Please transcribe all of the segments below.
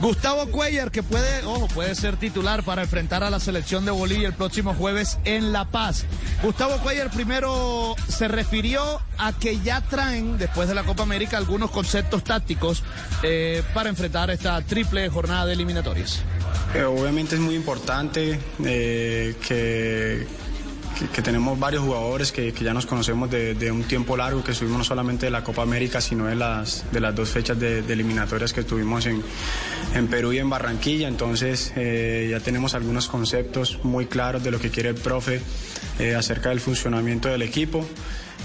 Gustavo Cuellar, que puede, ojo, puede ser titular para enfrentar a la selección de Bolivia el próximo jueves en La Paz. Gustavo Cuellar primero se refirió a que ya traen, después de la Copa América, algunos conceptos tácticos eh, para enfrentar esta triple jornada de eliminatorias. Eh, obviamente es muy importante eh, que que, tenemos varios jugadores que, ya nos conocemos de, un tiempo largo, que estuvimos no solamente de la Copa América, sino de las, de las dos fechas de, eliminatorias que tuvimos en, en, Perú y en Barranquilla. Entonces eh, ya tenemos algunos conceptos muy claros de lo que quiere el profe eh, acerca del funcionamiento del equipo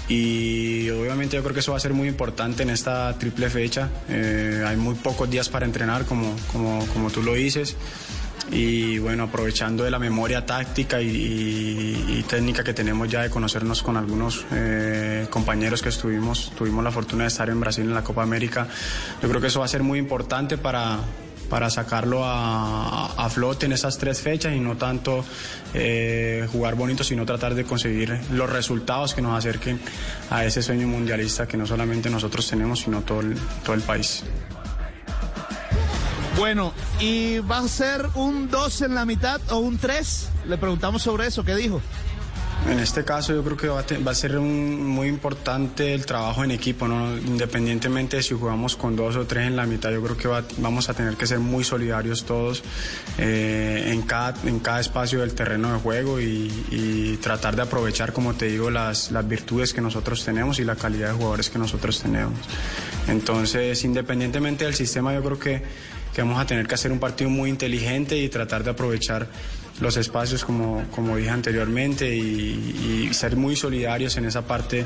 y obviamente yo creo que eso va a ser muy importante en esta triple fecha. Eh, hay muy pocos días para entrenar, como, como, como tú lo dices y bueno, aprovechando de la memoria táctica y, técnica que tenemos ya de conocernos con algunos eh, compañeros que estuvimos, tuvimos la fortuna de estar en Brasil en la Copa América, yo creo que eso va a ser muy importante para, para sacarlo a, flote en esas tres fechas y no tanto eh, jugar bonito, sino tratar de conseguir los resultados que nos acerquen a ese sueño mundialista que no solamente nosotros tenemos, sino todo todo el país. Bueno, ¿y va a ser un 2 en la mitad o un 3? Le preguntamos sobre eso, ¿qué dijo? En este caso yo creo que va a, ser muy importante el trabajo en equipo, ¿no? independientemente de si jugamos con dos o tres en la mitad, yo creo que vamos a tener que ser muy solidarios todos eh, en, cada, en cada espacio del terreno de juego y, tratar de aprovechar, como te digo, las virtudes que nosotros tenemos y la calidad de jugadores que nosotros tenemos. Entonces, independientemente del sistema, yo creo que que vamos a tener que hacer un partido muy inteligente y tratar de aprovechar los espacios como, como dije anteriormente y, ser muy solidarios en esa parte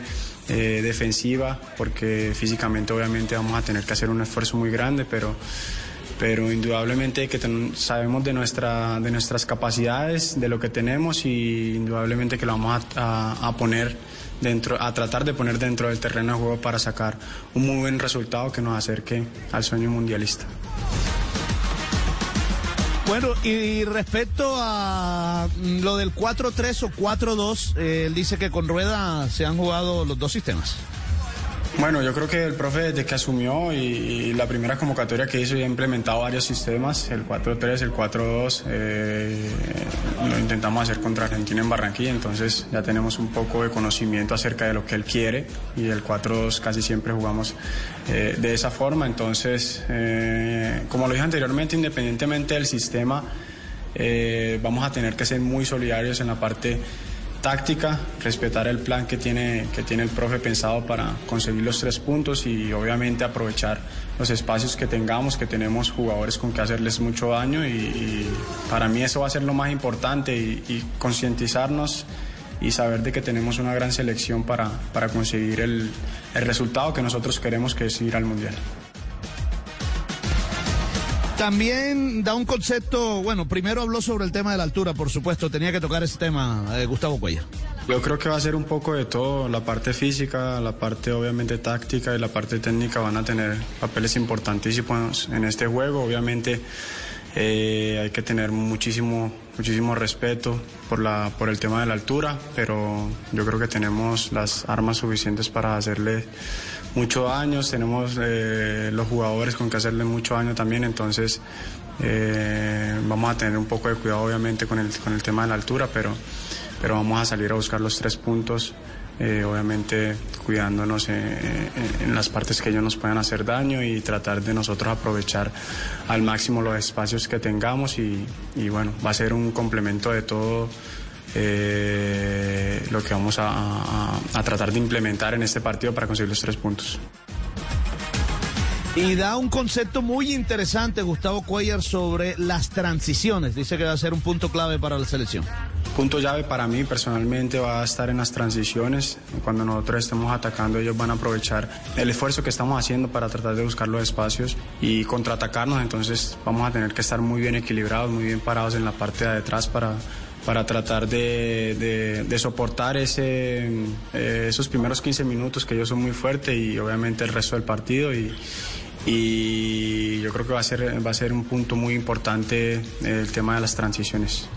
eh, defensiva porque físicamente obviamente vamos a tener que hacer un esfuerzo muy grande pero pero indudablemente que sabemos de, nuestra, de nuestras capacidades, de lo que tenemos y indudablemente que lo vamos a, a, poner dentro, a tratar de poner dentro del terreno de juego para sacar un muy buen resultado que nos acerque al sueño mundialista. Bueno, y respecto a lo del 4-3 o 4-2, eh, él dice que con Rueda se han jugado los dos sistemas. Bueno, yo creo que el profe desde que asumió y, la primera convocatoria que hizo ya ha implementado varios sistemas, el 4-3, el 4-2, eh, intentamos hacer contra Argentina en Barranquilla, entonces ya tenemos un poco de conocimiento acerca de lo que él quiere y el 4-2 casi siempre jugamos eh, de esa forma, entonces eh, como lo dije anteriormente, independientemente del sistema, vamos a tener que ser muy solidarios en la parte táctica, respetar el plan que tiene, que tiene el profe pensado para conseguir los tres puntos y obviamente aprovechar los espacios que tengamos, que tenemos jugadores con que hacerles mucho daño y, para mí eso va a ser lo más importante y, concientizarnos y saber de que tenemos una gran selección para, para conseguir el, el resultado que nosotros queremos que es ir al Mundial. También da un concepto, bueno, primero habló sobre el tema de la altura, por supuesto, tenía que tocar ese tema eh, Gustavo Cuellar. Yo creo que va a ser un poco de todo, la parte física, la parte obviamente táctica y la parte técnica van a tener papeles importantísimos en este juego, obviamente eh, hay que tener muchísimo, muchísimo respeto por, la, por el tema de la altura, pero yo creo que tenemos las armas suficientes para hacerle muchos años, tenemos eh, los jugadores con que hacerle mucho daño también, entonces eh, vamos a tener un poco de cuidado obviamente con el, con el tema de la altura, pero, pero vamos a salir a buscar los tres puntos. Eh, obviamente cuidándonos en las partes que ellos nos puedan hacer daño y tratar de nosotros aprovechar al máximo los espacios que tengamos y, bueno, va a ser un complemento de todo eh, lo que vamos a, tratar de implementar en este partido para conseguir los tres puntos. Y da un concepto muy interesante Gustavo Cuellar sobre las transiciones. Dice que va a ser un punto clave para la selección. Punto llave para mí personalmente va a estar en las transiciones. Cuando nosotros estemos atacando, ellos van a aprovechar el esfuerzo que estamos haciendo para tratar de buscar los espacios y contraatacarnos. Entonces vamos a tener que estar muy bien equilibrados, muy bien parados en la parte de atrás para para tratar de, soportar ese, eh, esos primeros 15 minutos que ellos son muy fuertes y obviamente el resto del partido y, y yo creo que va a ser, va a ser un punto muy importante el tema de las transiciones.